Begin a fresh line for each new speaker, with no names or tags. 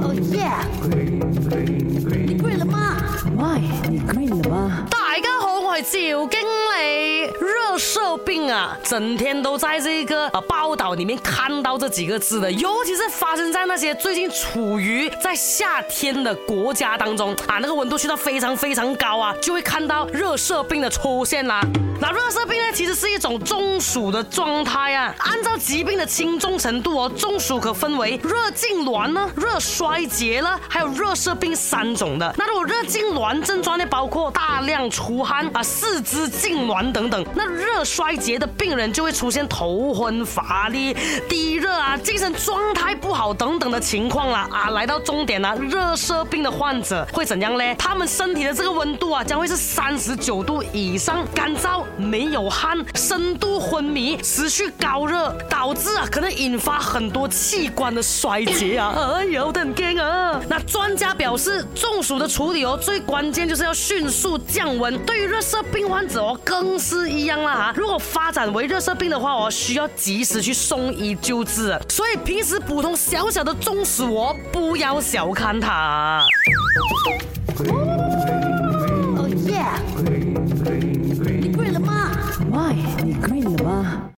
哦耶！你 g r e n 了吗
m 你 g r e n 了吗？
大家好，我是赵经理，啊，整天都在这个呃报道里面看到这几个字的，尤其是发生在那些最近处于在夏天的国家当中啊，那个温度去到非常非常高啊，就会看到热射病的出现啦。那热射病呢，其实是一种中暑的状态啊。按照疾病的轻重程度哦，中暑可分为热痉挛呢、热衰竭了，还有热射病三种的。那如果热痉挛症状呢，包括大量出汗啊、四肢痉挛等等，那热衰竭。的病人就会出现头昏、乏力、低热啊，精神状态不好等等的情况了啊。来到终点了，热射病的患者会怎样呢？他们身体的这个温度啊，将会是三十九度以上，干燥、没有汗、深度昏迷、持续高热，导致啊，可能引发很多器官的衰竭啊。哎呦，等一专家表示，中暑的处理哦，最关键就是要迅速降温。对于热射病患者哦，更是一样啦哈。如果发展为热射病的话哦，需要及时去送医救治。所以平时普通小小的中暑哦，不要小看它。哦耶，你跪了吗？跪。